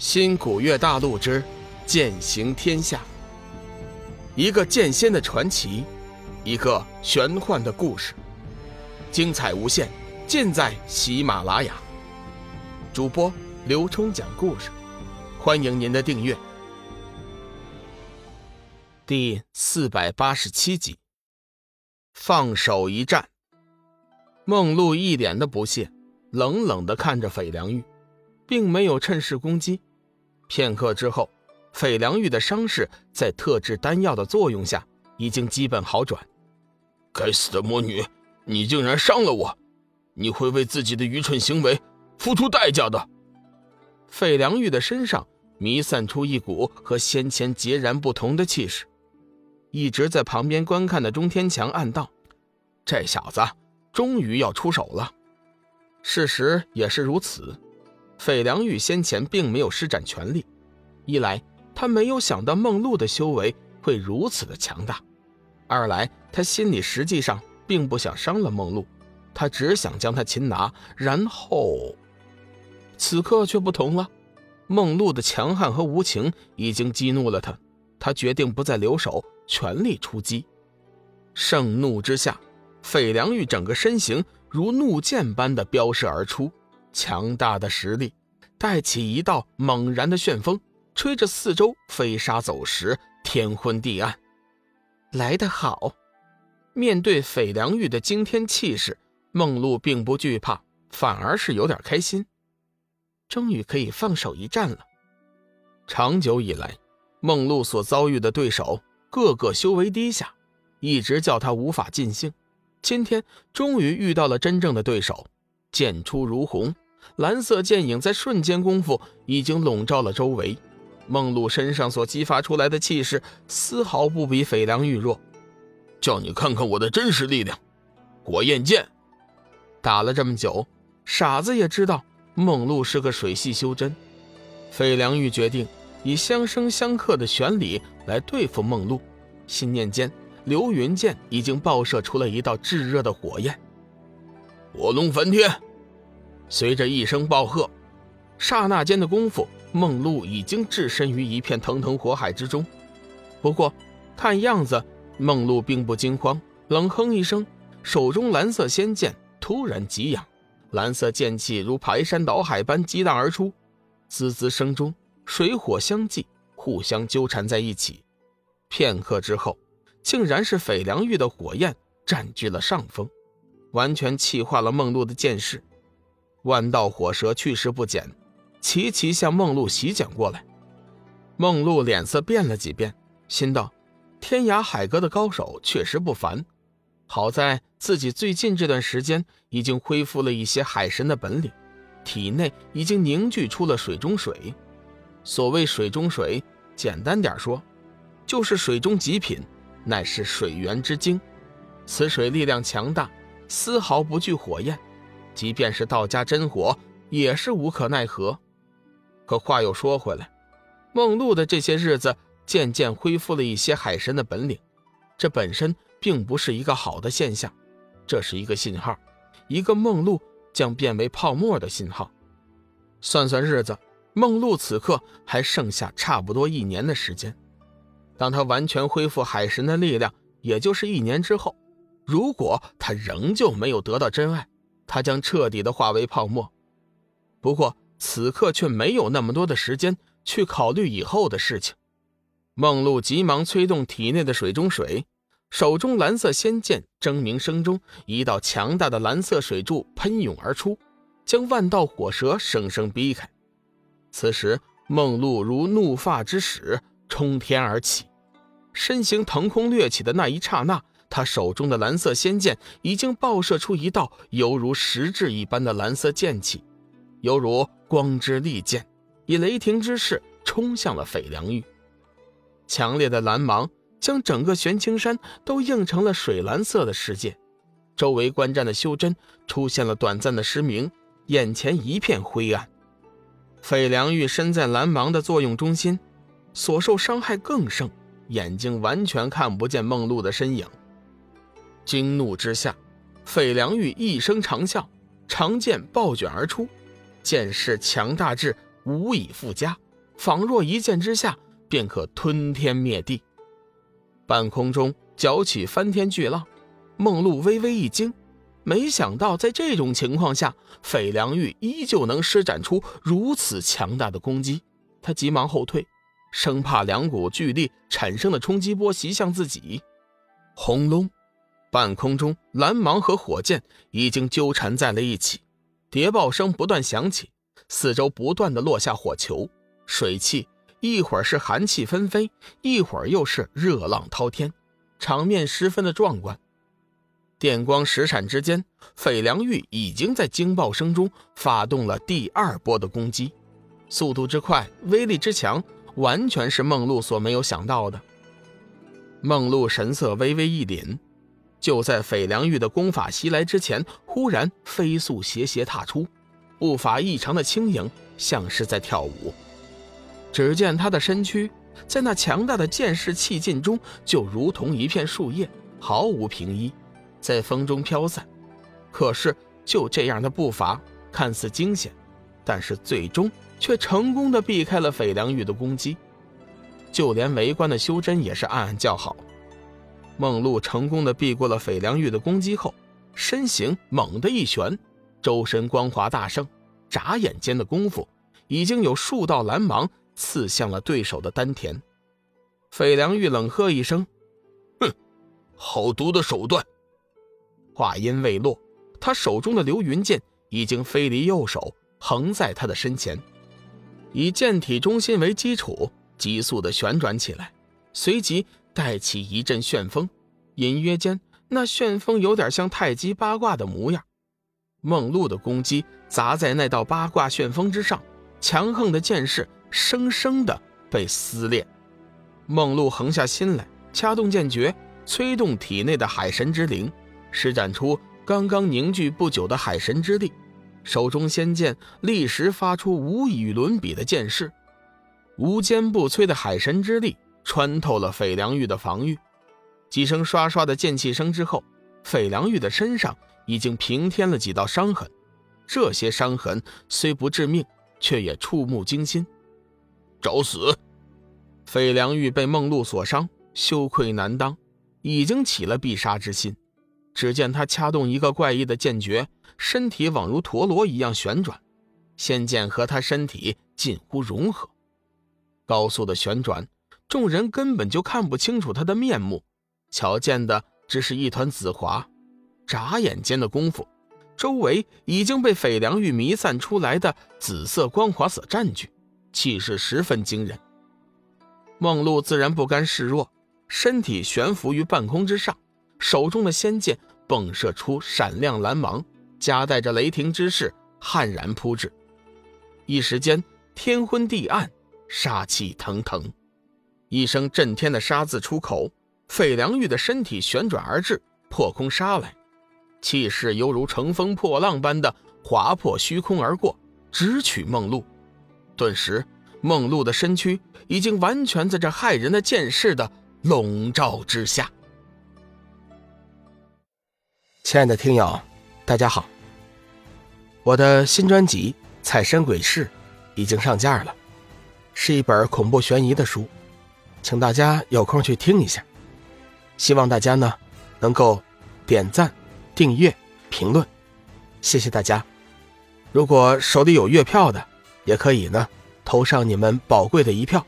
新古月大陆之剑行天下，一个剑仙的传奇，一个玄幻的故事，精彩无限，尽在喜马拉雅。主播刘冲讲故事，欢迎您的订阅。第四百八十七集，放手一战。梦露一脸的不屑，冷冷的看着斐良玉，并没有趁势攻击。片刻之后，斐良玉的伤势在特制丹药的作用下已经基本好转。该死的魔女，你竟然伤了我！你会为自己的愚蠢行为付出代价的。费良玉的身上弥散出一股和先前截然不同的气势。一直在旁边观看的钟天强暗道：“这小子终于要出手了。”事实也是如此。费良玉先前并没有施展全力，一来他没有想到梦露的修为会如此的强大，二来他心里实际上并不想伤了梦露，他只想将她擒拿，然后，此刻却不同了，梦露的强悍和无情已经激怒了他，他决定不再留手，全力出击。盛怒之下，费良玉整个身形如怒箭般的飙射而出。强大的实力，带起一道猛然的旋风，吹着四周飞沙走石，天昏地暗。来得好！面对斐良玉的惊天气势，梦露并不惧怕，反而是有点开心。终于可以放手一战了。长久以来，梦露所遭遇的对手个个修为低下，一直叫他无法尽兴。今天终于遇到了真正的对手。剑出如虹，蓝色剑影在瞬间功夫已经笼罩了周围。梦露身上所激发出来的气势丝毫不比斐良玉弱。叫你看看我的真实力量，火焰剑！打了这么久，傻子也知道梦露是个水系修真。斐良玉决定以相生相克的玄理来对付梦露。心念间，流云剑已经爆射出了一道炙热的火焰。火龙翻天！随着一声暴喝，刹那间的功夫，梦露已经置身于一片腾腾火海之中。不过，看样子梦露并不惊慌，冷哼一声，手中蓝色仙剑突然急扬，蓝色剑气如排山倒海般激荡而出，滋滋声中，水火相继，互相纠缠在一起。片刻之后，竟然是斐良玉的火焰占据了上风。完全气化了梦露的剑势，万道火蛇去势不减，齐齐向梦露袭将过来。梦露脸色变了几变，心道：天涯海阁的高手确实不凡，好在自己最近这段时间已经恢复了一些海神的本领，体内已经凝聚出了水中水。所谓水中水，简单点说，就是水中极品，乃是水源之精。此水力量强大。丝毫不惧火焰，即便是道家真火也是无可奈何。可话又说回来，梦露的这些日子渐渐恢复了一些海神的本领，这本身并不是一个好的现象，这是一个信号，一个梦露将变为泡沫的信号。算算日子，梦露此刻还剩下差不多一年的时间，当他完全恢复海神的力量，也就是一年之后。如果他仍旧没有得到真爱，他将彻底的化为泡沫。不过此刻却没有那么多的时间去考虑以后的事情。梦露急忙催动体内的水中水，手中蓝色仙剑铮鸣声中，一道强大的蓝色水柱喷涌而出，将万道火蛇生生逼开。此时，梦露如怒发之使，冲天而起，身形腾空掠起的那一刹那。他手中的蓝色仙剑已经爆射出一道犹如实质一般的蓝色剑气，犹如光之利剑，以雷霆之势冲向了斐良玉。强烈的蓝芒将整个玄青山都映成了水蓝色的世界，周围观战的修真出现了短暂的失明，眼前一片灰暗。斐良玉身在蓝芒的作用中心，所受伤害更盛，眼睛完全看不见梦露的身影。惊怒之下，费良玉一声长啸，长剑暴卷而出，剑势强大至无以复加，仿若一剑之下便可吞天灭地。半空中搅起翻天巨浪，梦露微微一惊，没想到在这种情况下，斐良玉依旧能施展出如此强大的攻击。他急忙后退，生怕两股巨力产生的冲击波袭向自己。轰隆！半空中蓝芒和火箭已经纠缠在了一起，谍报声不断响起，四周不断的落下火球，水汽。一会儿是寒气纷飞，一会儿又是热浪滔天，场面十分的壮观。电光石闪之间，斐良玉已经在惊爆声中发动了第二波的攻击，速度之快，威力之强，完全是梦露所没有想到的。梦露神色微微一凛，就在斐良玉的功法袭来之前，忽然飞速斜斜踏出，步伐异常的轻盈，像是在跳舞。只见他的身躯在那强大的剑势气劲中，就如同一片树叶，毫无平依，在风中飘散。可是就这样的步伐，看似惊险，但是最终却成功的避开了斐良玉的攻击。就连围观的修真也是暗暗叫好。梦露成功的避过了斐良玉的攻击后，身形猛地一旋，周身光华大盛，眨眼间的功夫，已经有数道蓝芒。刺向了对手的丹田，费良玉冷喝一声：“哼，好毒的手段！”话音未落，他手中的流云剑已经飞离右手，横在他的身前，以剑体中心为基础，急速的旋转起来，随即带起一阵旋风，隐约间那旋风有点像太极八卦的模样。梦露的攻击砸在那道八卦旋风之上，强横的剑势。生生的被撕裂，梦露横下心来，掐动剑诀，催动体内的海神之灵，施展出刚刚凝聚不久的海神之力，手中仙剑立时发出无与伦比的剑势，无坚不摧的海神之力穿透了斐良玉的防御，几声刷刷的剑气声之后，斐良玉的身上已经平添了几道伤痕，这些伤痕虽不致命，却也触目惊心。找死！费良玉被梦露所伤，羞愧难当，已经起了必杀之心。只见他掐动一个怪异的剑诀，身体宛如陀螺一样旋转，仙剑和他身体近乎融合。高速的旋转，众人根本就看不清楚他的面目，瞧见的只是一团紫华。眨眼间的功夫，周围已经被斐良玉弥散出来的紫色光华所占据。气势十分惊人，梦露自然不甘示弱，身体悬浮于半空之上，手中的仙剑迸射出闪亮蓝芒，夹带着雷霆之势悍然扑至。一时间天昏地暗，杀气腾腾，一声震天的“杀”字出口，费良玉的身体旋转而至，破空杀来，气势犹如乘风破浪般的划破虚空而过，直取梦露。顿时，梦露的身躯已经完全在这骇人的剑势的笼罩之下。亲爱的听友，大家好！我的新专辑《彩身鬼事》已经上架了，是一本恐怖悬疑的书，请大家有空去听一下。希望大家呢能够点赞、订阅、评论，谢谢大家。如果手里有月票的，也可以呢，投上你们宝贵的一票。